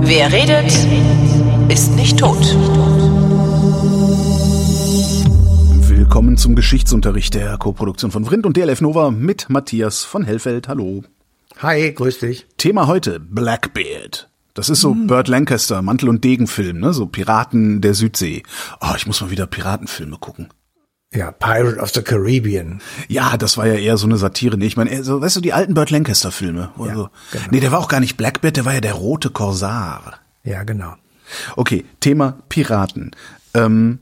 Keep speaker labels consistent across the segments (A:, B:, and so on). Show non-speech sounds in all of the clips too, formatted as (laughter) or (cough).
A: Wer redet, ist nicht tot.
B: Willkommen zum Geschichtsunterricht der Koproduktion von Vrindt und DLF Nova mit Matthias von Hellfeld. Hallo.
C: Hi, grüß dich.
B: Thema heute Blackbeard. Das ist so mm. Burt Lancaster, Mantel- und Degenfilm, ne? So Piraten der Südsee. Oh, ich muss mal wieder Piratenfilme gucken.
C: Ja, Pirate of the Caribbean.
B: Ja, das war ja eher so eine Satire. Nee, ich meine, so, weißt du, die alten Burt Lancaster Filme. Ja, so. genau. Nee, der war auch gar nicht Blackbeard, der war ja der rote Korsar.
C: Ja, genau.
B: Okay, Thema Piraten. Ähm,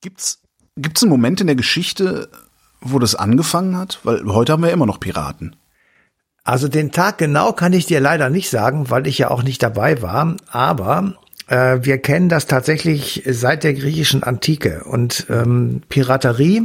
B: gibt's, gibt's einen Moment in der Geschichte, wo das angefangen hat? Weil heute haben wir immer noch Piraten.
C: Also den Tag genau kann ich dir leider nicht sagen, weil ich ja auch nicht dabei war. Aber wir kennen das tatsächlich seit der griechischen Antike. Und ähm, Piraterie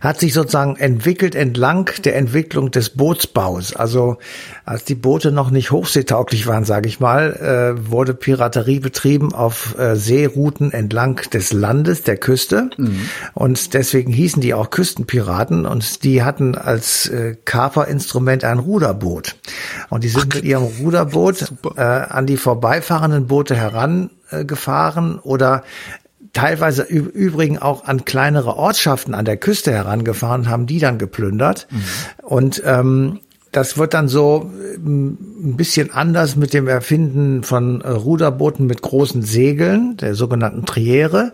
C: hat sich sozusagen entwickelt entlang der Entwicklung des Bootsbaus. Also als die Boote noch nicht hochseetauglich waren, sage ich mal, äh, wurde Piraterie betrieben auf äh, Seerouten entlang des Landes, der Küste. Mhm. Und deswegen hießen die auch Küstenpiraten und die hatten als äh, Kaperinstrument ein Ruderboot. Und die sind Ach, mit ihrem (laughs) Ruderboot äh, an die vorbeifahrenden Boote herangefahren oder teilweise übrigens auch an kleinere Ortschaften an der Küste herangefahren, haben die dann geplündert. Mhm. Und ähm, das wird dann so ähm, ein bisschen anders mit dem Erfinden von äh, Ruderbooten mit großen Segeln, der sogenannten Triere,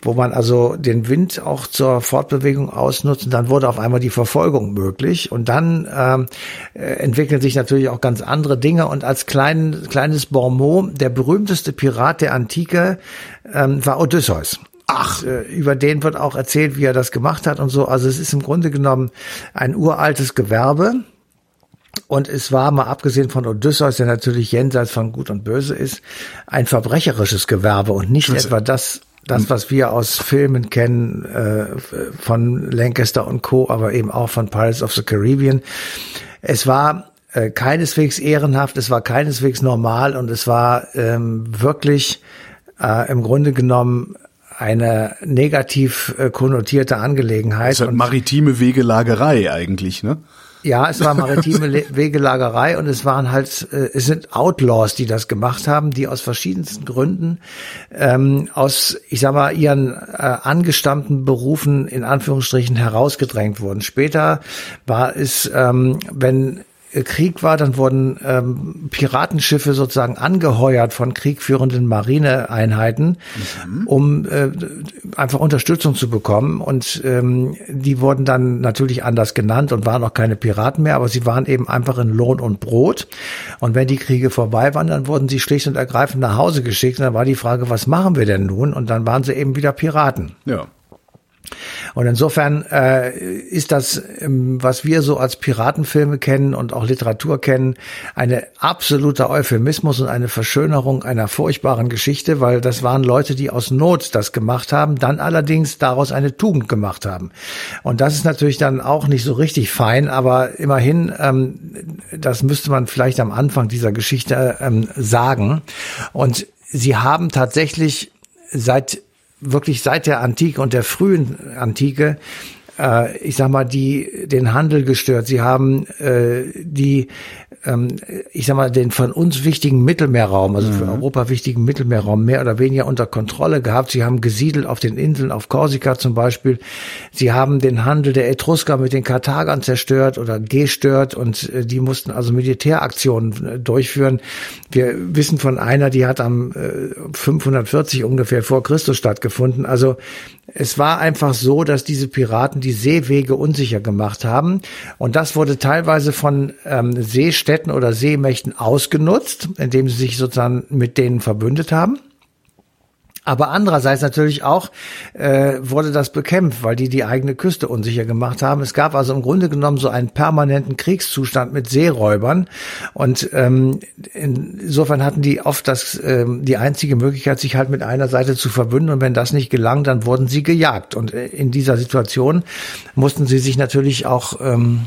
C: wo man also den Wind auch zur Fortbewegung ausnutzt. Und dann wurde auf einmal die Verfolgung möglich. Und dann ähm, äh, entwickeln sich natürlich auch ganz andere Dinge. Und als klein, kleines Bormont, der berühmteste Pirat der Antike ähm, war Odysseus. Ach, äh, über den wird auch erzählt, wie er das gemacht hat und so. Also es ist im Grunde genommen ein uraltes Gewerbe und es war mal abgesehen von Odysseus, der natürlich jenseits von Gut und Böse ist, ein verbrecherisches Gewerbe und nicht das etwa das, das, was wir aus Filmen kennen, äh, von Lancaster und Co., aber eben auch von Pirates of the Caribbean. Es war äh, keineswegs ehrenhaft, es war keineswegs normal und es war ähm, wirklich äh, im Grunde genommen eine negativ äh, konnotierte Angelegenheit. Das
B: ist halt maritime Wegelagerei eigentlich, ne?
C: Ja, es war maritime (laughs) Wegelagerei und es waren halt, äh, es sind Outlaws, die das gemacht haben, die aus verschiedensten Gründen ähm, aus, ich sag mal, ihren äh, angestammten Berufen in Anführungsstrichen herausgedrängt wurden. Später war es, ähm, wenn Krieg war, dann wurden ähm, Piratenschiffe sozusagen angeheuert von kriegführenden Marineeinheiten, mhm. um äh, einfach Unterstützung zu bekommen. Und ähm, die wurden dann natürlich anders genannt und waren auch keine Piraten mehr, aber sie waren eben einfach in Lohn und Brot. Und wenn die Kriege vorbei waren, dann wurden sie schlicht und ergreifend nach Hause geschickt. Und dann war die Frage, was machen wir denn nun? Und dann waren sie eben wieder Piraten.
B: Ja.
C: Und insofern äh, ist das, ähm, was wir so als Piratenfilme kennen und auch Literatur kennen, eine absoluter Euphemismus und eine Verschönerung einer furchtbaren Geschichte, weil das waren Leute, die aus Not das gemacht haben, dann allerdings daraus eine Tugend gemacht haben. Und das ist natürlich dann auch nicht so richtig fein, aber immerhin, ähm, das müsste man vielleicht am Anfang dieser Geschichte ähm, sagen. Und sie haben tatsächlich seit wirklich seit der Antike und der frühen Antike äh, ich sag mal, die den Handel gestört. Sie haben äh, die ähm, ich sag mal, den von uns wichtigen Mittelmeerraum, also für mhm. Europa wichtigen Mittelmeerraum, mehr oder weniger unter Kontrolle gehabt. Sie haben gesiedelt auf den Inseln, auf Korsika zum Beispiel. Sie haben den Handel der Etrusker mit den Karthagern zerstört oder gestört und äh, die mussten also Militäraktionen äh, durchführen. Wir wissen von einer, die hat am äh, 540 ungefähr vor Christus stattgefunden. Also es war einfach so, dass diese Piraten die Seewege unsicher gemacht haben. Und das wurde teilweise von ähm, Seestädten oder Seemächten ausgenutzt, indem sie sich sozusagen mit denen verbündet haben. Aber andererseits natürlich auch äh, wurde das bekämpft, weil die die eigene Küste unsicher gemacht haben. Es gab also im Grunde genommen so einen permanenten Kriegszustand mit Seeräubern und ähm, insofern hatten die oft das ähm, die einzige Möglichkeit, sich halt mit einer Seite zu verbünden und wenn das nicht gelang, dann wurden sie gejagt und äh, in dieser Situation mussten sie sich natürlich auch ähm,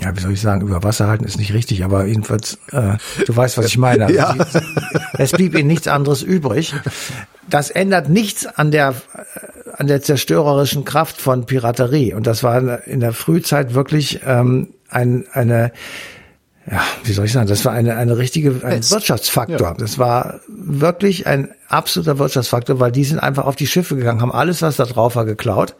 C: ja, wie soll ich sagen, über Wasser halten ist nicht richtig, aber jedenfalls, äh, du weißt, was ich meine. Also ja. es blieb ihnen nichts anderes übrig. Das ändert nichts an der an der zerstörerischen Kraft von Piraterie. Und das war in der Frühzeit wirklich ähm, ein, eine ja, wie soll ich sagen, das war eine, eine richtige ein Wirtschaftsfaktor. Ja. Das war wirklich ein absoluter Wirtschaftsfaktor, weil die sind einfach auf die Schiffe gegangen, haben alles, was da drauf war, geklaut.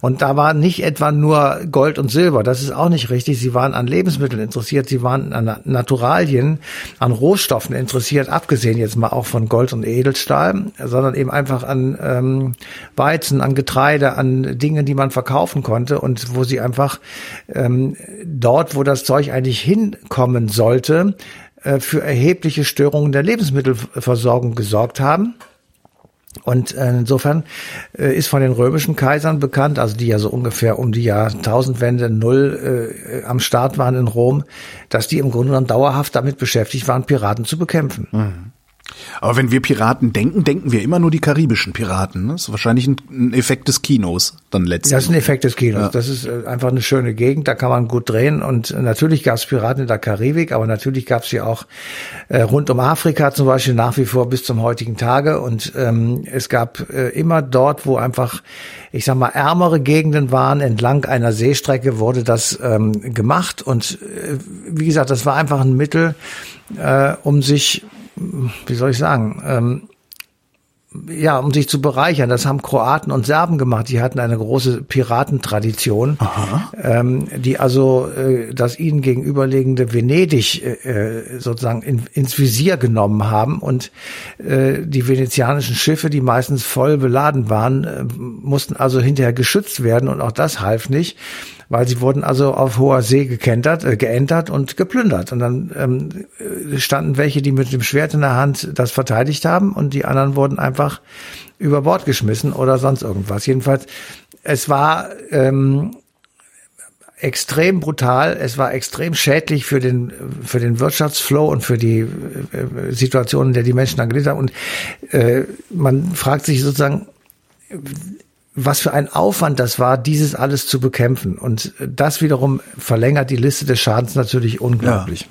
C: Und da war nicht etwa nur Gold und Silber, das ist auch nicht richtig. Sie waren an Lebensmitteln interessiert, sie waren an Naturalien, an Rohstoffen interessiert, abgesehen jetzt mal auch von Gold und Edelstahl, sondern eben einfach an ähm, Weizen, an Getreide, an Dingen, die man verkaufen konnte und wo sie einfach ähm, dort, wo das Zeug eigentlich hinkommen sollte, für erhebliche Störungen der Lebensmittelversorgung gesorgt haben. Und äh, insofern äh, ist von den römischen Kaisern bekannt, also die ja so ungefähr um die Jahrtausendwende null äh, am Start waren in Rom, dass die im Grunde genommen dauerhaft damit beschäftigt waren, Piraten zu bekämpfen. Mhm.
B: Aber wenn wir Piraten denken, denken wir immer nur die karibischen Piraten. Ne? Das ist wahrscheinlich ein, Effekt des Kinos dann letztendlich.
C: Das ist ein Effekt des Kinos. Ja. Das ist äh, einfach eine schöne Gegend, da kann man gut drehen. Und natürlich gab es Piraten in der Karibik, aber natürlich gab es sie auch äh, rund um Afrika zum Beispiel nach wie vor bis zum heutigen Tage. Und ähm, es gab äh, immer dort, wo einfach, ich sag mal, ärmere Gegenden waren, entlang einer Seestrecke wurde das ähm, gemacht. Und äh, wie gesagt, das war einfach ein Mittel, äh, um sich wie soll ich sagen, ähm, ja, um sich zu bereichern. Das haben Kroaten und Serben gemacht. Die hatten eine große Piratentradition, ähm, die also äh, das ihnen gegenüberliegende Venedig äh, sozusagen in, ins Visier genommen haben und äh, die venezianischen Schiffe, die meistens voll beladen waren, äh, mussten also hinterher geschützt werden und auch das half nicht weil sie wurden also auf hoher See gekentert, äh, geentert und geplündert. Und dann ähm, standen welche, die mit dem Schwert in der Hand das verteidigt haben und die anderen wurden einfach über Bord geschmissen oder sonst irgendwas. Jedenfalls, es war ähm, extrem brutal, es war extrem schädlich für den, für den Wirtschaftsflow und für die äh, Situation, in der die Menschen dann gelebt haben. Und äh, man fragt sich sozusagen, was für ein Aufwand das war, dieses alles zu bekämpfen. Und das wiederum verlängert die Liste des Schadens natürlich unglaublich.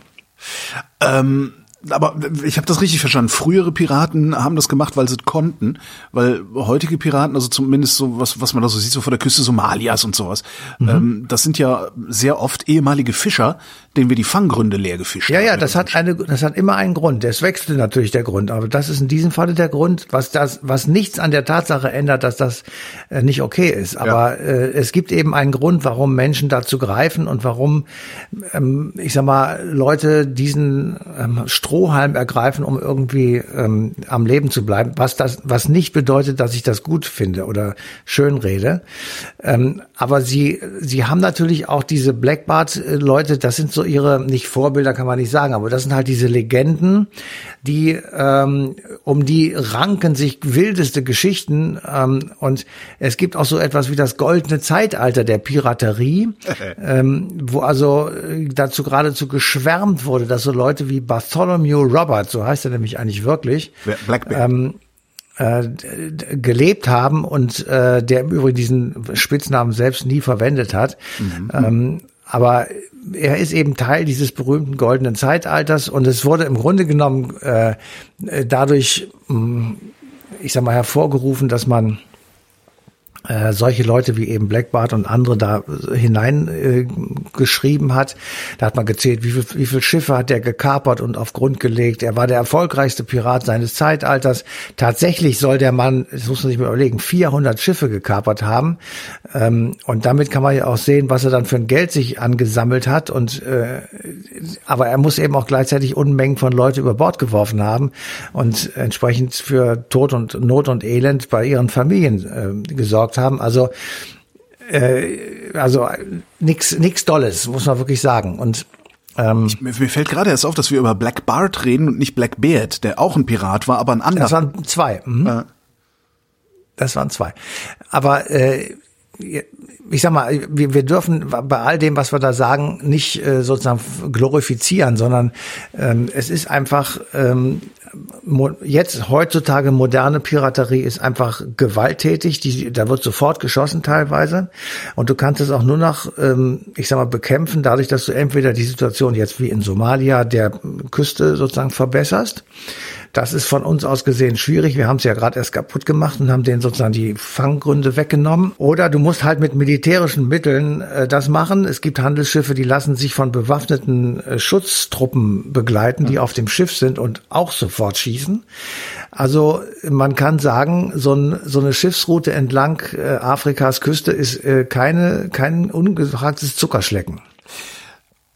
B: Ja. Ähm aber ich habe das richtig verstanden. Frühere Piraten haben das gemacht, weil sie konnten, weil heutige Piraten, also zumindest so was, was man da so sieht, so vor der Küste Somalias und sowas, mhm. ähm, das sind ja sehr oft ehemalige Fischer, denen wir die Fanggründe leer gefischt
C: ja, haben. Ja, ja, das hat eine, das hat immer einen Grund. Das wechselt natürlich der Grund, aber das ist in diesem Falle der Grund, was das, was nichts an der Tatsache ändert, dass das äh, nicht okay ist. Aber ja. äh, es gibt eben einen Grund, warum Menschen dazu greifen und warum, ähm, ich sag mal, Leute diesen ähm, Strohhalm ergreifen, um irgendwie ähm, am Leben zu bleiben. Was das, was nicht bedeutet, dass ich das gut finde oder schön rede. Ähm, aber sie, sie haben natürlich auch diese Blackbart-Leute. Das sind so ihre, nicht Vorbilder kann man nicht sagen, aber das sind halt diese Legenden, die, ähm, um die ranken sich wildeste Geschichten. Ähm, und es gibt auch so etwas wie das goldene Zeitalter der Piraterie, (laughs) ähm, wo also äh, dazu geradezu geschwärmt wurde, dass so Leute wie Bartholomew Robert, so heißt er nämlich eigentlich wirklich, Blackbeard. Ähm, äh, gelebt haben und äh, der im Übrigen diesen Spitznamen selbst nie verwendet hat. Mhm. Ähm, aber er ist eben Teil dieses berühmten goldenen Zeitalters und es wurde im Grunde genommen äh, dadurch, mm, ich sag mal, hervorgerufen, dass man äh, solche Leute wie eben Blackbart und andere da hineingeschrieben äh, hat. Da hat man gezählt, wie viel, wie viel Schiffe hat er gekapert und auf Grund gelegt. Er war der erfolgreichste Pirat seines Zeitalters. Tatsächlich soll der Mann, das muss man sich mal überlegen, 400 Schiffe gekapert haben. Ähm, und damit kann man ja auch sehen, was er dann für ein Geld sich angesammelt hat. Und äh, aber er muss eben auch gleichzeitig Unmengen von Leute über Bord geworfen haben und entsprechend für Tod und Not und Elend bei ihren Familien äh, gesorgt haben. Also äh, also nix nix Dolles, muss man wirklich sagen. Und
B: ähm, ich, mir, mir fällt gerade erst auf, dass wir über Black Bart reden und nicht Black Beard, der auch ein Pirat war, aber ein anderer.
C: Das waren zwei. Mhm. Äh. Das waren zwei. Aber äh, ich sag mal, wir, wir dürfen bei all dem, was wir da sagen, nicht äh, sozusagen glorifizieren, sondern ähm, es ist einfach ähm, jetzt heutzutage moderne Piraterie ist einfach gewalttätig. Die, da wird sofort geschossen teilweise und du kannst es auch nur noch, ähm, ich sag mal, bekämpfen, dadurch, dass du entweder die Situation jetzt wie in Somalia der Küste sozusagen verbesserst Das ist von uns aus gesehen schwierig. Wir haben es ja gerade erst kaputt gemacht und haben denen sozusagen die Fanggründe weggenommen. Oder du musst halt mit militärischen Mitteln äh, das machen. Es gibt Handelsschiffe, die lassen sich von bewaffneten äh, Schutztruppen begleiten, die auf dem Schiff sind und auch sofort schießen. Also man kann sagen, so, ein, so eine Schiffsroute entlang äh, Afrikas Küste ist äh, keine, kein ungefragtes Zuckerschlecken.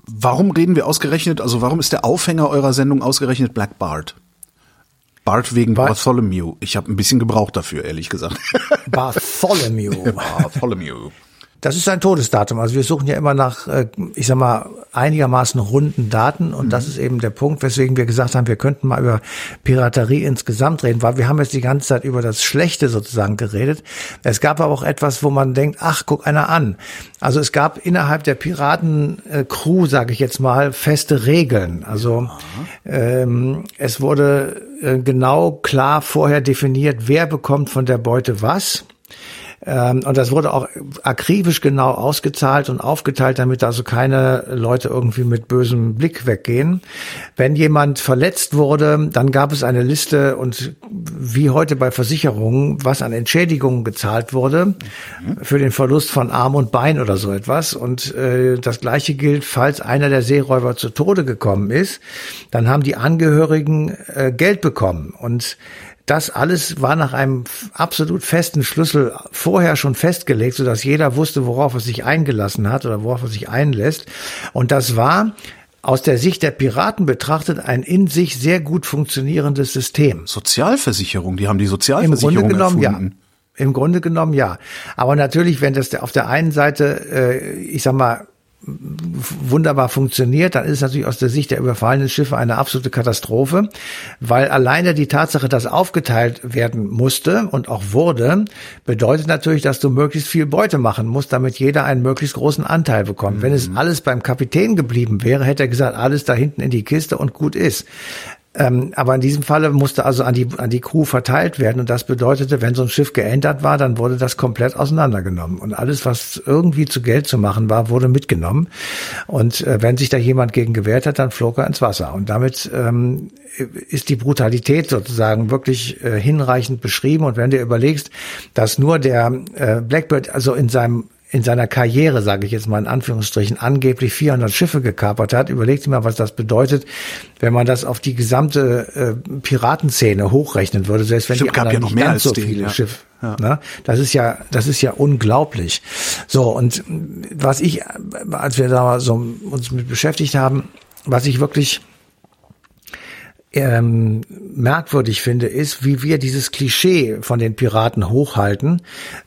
B: Warum reden wir ausgerechnet, also warum ist der Aufhänger eurer Sendung ausgerechnet Black Bart? Bart wegen
C: Bar-
B: Bartholomew. Ich habe ein bisschen gebraucht dafür, ehrlich gesagt. (laughs)
C: Bartholomew.
B: Bartholomew.
C: Das ist ein Todesdatum. Also wir suchen ja immer nach, äh, ich sag mal, einigermaßen runden Daten und das ist eben der Punkt, weswegen wir gesagt haben, wir könnten mal über Piraterie insgesamt reden, weil wir haben jetzt die ganze Zeit über das Schlechte sozusagen geredet. Es gab aber auch etwas, wo man denkt, ach, guck einer an. Also es gab innerhalb der Piraten-Crew, sage ich jetzt mal, feste Regeln. Also ähm, es wurde äh, genau klar vorher definiert, wer bekommt von der Beute was. Ähm, und das wurde auch akribisch genau ausgezahlt und aufgeteilt, damit also keine Leute irgendwie mit bösem Blick weggehen. Wenn jemand verletzt wurde, dann gab es eine Liste und wie heute bei Versicherungen, was an Entschädigungen gezahlt wurde für den Verlust von Arm und Bein oder so etwas. Und äh, das gleiche gilt, falls einer der Seeräuber zu Tode gekommen ist, dann haben die Angehörigen äh, Geld bekommen. Und das alles war nach einem absolut festen Schlüssel vorher schon festgelegt, sodass jeder wusste, worauf er sich eingelassen hat oder worauf er sich einlässt. Und das war aus der Sicht der Piraten betrachtet ein in sich sehr gut funktionierendes System.
B: Sozialversicherung, die haben die
C: Im
B: Sozialversicherung
C: Grunde genommen
B: erfunden.
C: ja. Im Grunde genommen ja. Aber natürlich, wenn das auf der einen Seite, äh, ich sag mal, wunderbar funktioniert, dann ist es natürlich aus der Sicht der überfallenen Schiffe eine absolute Katastrophe, weil alleine die Tatsache, dass aufgeteilt werden musste und auch wurde, bedeutet natürlich, dass du möglichst viel Beute machen musst, damit jeder einen möglichst großen Anteil bekommt. Wenn es alles beim Kapitän geblieben wäre, hätte er gesagt, alles da hinten in die Kiste und gut ist. Ähm, aber in diesem Falle musste also an die, an die Crew verteilt werden. Und das bedeutete, wenn so ein Schiff geändert war, dann wurde das komplett auseinandergenommen. Und alles, was irgendwie zu Geld zu machen war, wurde mitgenommen. Und äh, wenn sich da jemand gegen gewehrt hat, dann flog er ins Wasser. Und damit ähm, ist die Brutalität sozusagen wirklich äh, hinreichend beschrieben. Und wenn du überlegst, dass nur der äh, Blackbird also in seinem in seiner Karriere, sage ich jetzt mal in Anführungsstrichen, angeblich 400 Schiffe gekapert hat. Überlegt sich mal, was das bedeutet, wenn man das auf die gesamte äh, Piratenszene hochrechnen würde, selbst wenn
B: Stimmt,
C: die anderen
B: ja noch
C: nicht
B: mehr
C: ganz
B: als
C: so
B: den,
C: viele
B: ja.
C: Schiffe.
B: Ja.
C: Ne? Das ist ja, das ist ja unglaublich. So und was ich, als wir da so uns mit beschäftigt haben, was ich wirklich ähm, merkwürdig finde, ist, wie wir dieses Klischee von den Piraten hochhalten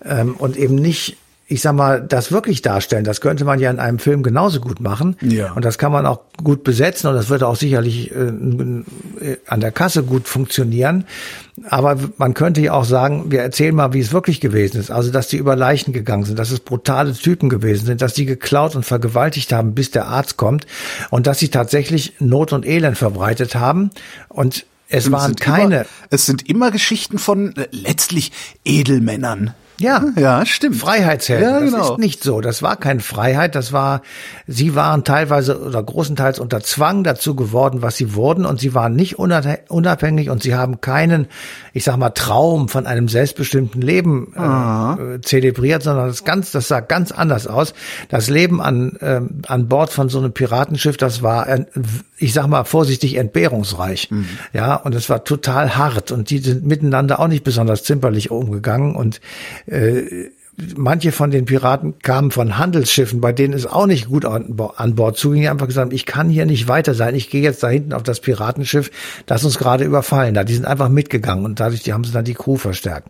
C: ähm, und eben nicht ich sag mal, das wirklich darstellen, das könnte man ja in einem Film genauso gut machen.
B: Ja.
C: Und das kann man auch gut besetzen und das wird auch sicherlich äh, äh, an der Kasse gut funktionieren. Aber man könnte ja auch sagen, wir erzählen mal, wie es wirklich gewesen ist. Also, dass die über Leichen gegangen sind, dass es brutale Typen gewesen sind, dass die geklaut und vergewaltigt haben, bis der Arzt kommt und dass sie tatsächlich Not und Elend verbreitet haben. Und es waren
B: sind
C: keine.
B: Immer, es sind immer Geschichten von äh, letztlich Edelmännern.
C: Ja,
B: Ja, stimmt.
C: Freiheitshelden.
B: Ja,
C: Das
B: genau.
C: ist nicht so. Das war keine Freiheit. Das war, sie waren teilweise oder großenteils unter Zwang dazu geworden, was sie wurden. Und sie waren nicht unabhä- unabhängig und sie haben keinen, ich sag mal, Traum von einem selbstbestimmten Leben äh, äh, zelebriert, sondern das ganz, das sah ganz anders aus. Das Leben an, ähm, an Bord von so einem Piratenschiff, das war, äh, ich sag mal vorsichtig, entbehrungsreich. Ja, und es war total hart und die sind miteinander auch nicht besonders zimperlich umgegangen und äh, manche von den Piraten kamen von Handelsschiffen, bei denen es auch nicht gut an, Bo- an Bord zuging, die einfach gesagt ich kann hier nicht weiter sein, ich gehe jetzt da hinten auf das Piratenschiff, das uns gerade überfallen hat. Die sind einfach mitgegangen und dadurch die haben sie dann die Crew verstärkt.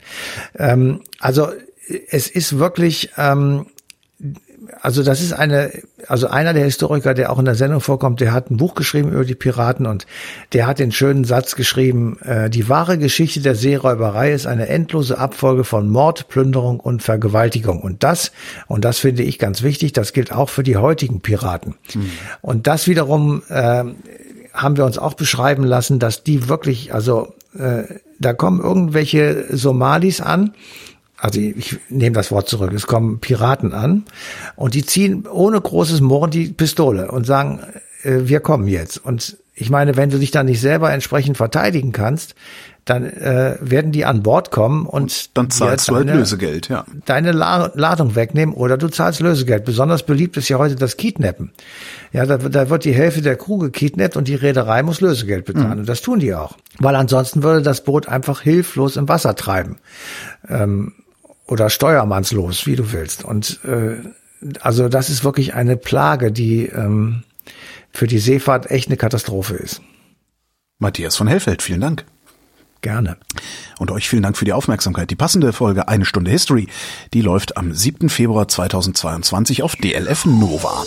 C: Ähm, also es ist wirklich, ähm, also das ist eine, also einer der Historiker, der auch in der Sendung vorkommt, der hat ein Buch geschrieben über die Piraten und der hat den schönen Satz geschrieben, äh, die wahre Geschichte der Seeräuberei ist eine endlose Abfolge von Mord, Plünderung und Vergewaltigung. Und das, und das finde ich ganz wichtig, das gilt auch für die heutigen Piraten. Und das wiederum äh, haben wir uns auch beschreiben lassen, dass die wirklich, also äh, da kommen irgendwelche Somalis an, also ich nehme das Wort zurück, es kommen Piraten an und die ziehen ohne großes Murren die Pistole und sagen, äh, wir kommen jetzt. Und ich meine, wenn du dich dann nicht selber entsprechend verteidigen kannst, dann äh, werden die an Bord kommen und
B: dann zahlst du halt Lösegeld, ja.
C: Deine La Ladung wegnehmen oder du zahlst Lösegeld. Besonders beliebt ist ja heute das Kidnappen. Ja, da, da wird die Hälfte der Crew gekidnappt und die Reederei muss Lösegeld bezahlen. Mhm. Und das tun die auch. Weil ansonsten würde das Boot einfach hilflos im Wasser treiben. Ähm, oder steuermannslos, wie du willst. Und äh, also das ist wirklich eine Plage, die ähm, für die Seefahrt echt eine Katastrophe ist.
B: Matthias von Hellfeld, vielen Dank.
C: Gerne.
B: Und euch vielen Dank für die Aufmerksamkeit. Die passende Folge Eine Stunde History, die läuft am 7. Februar 2022 auf DLF Nova.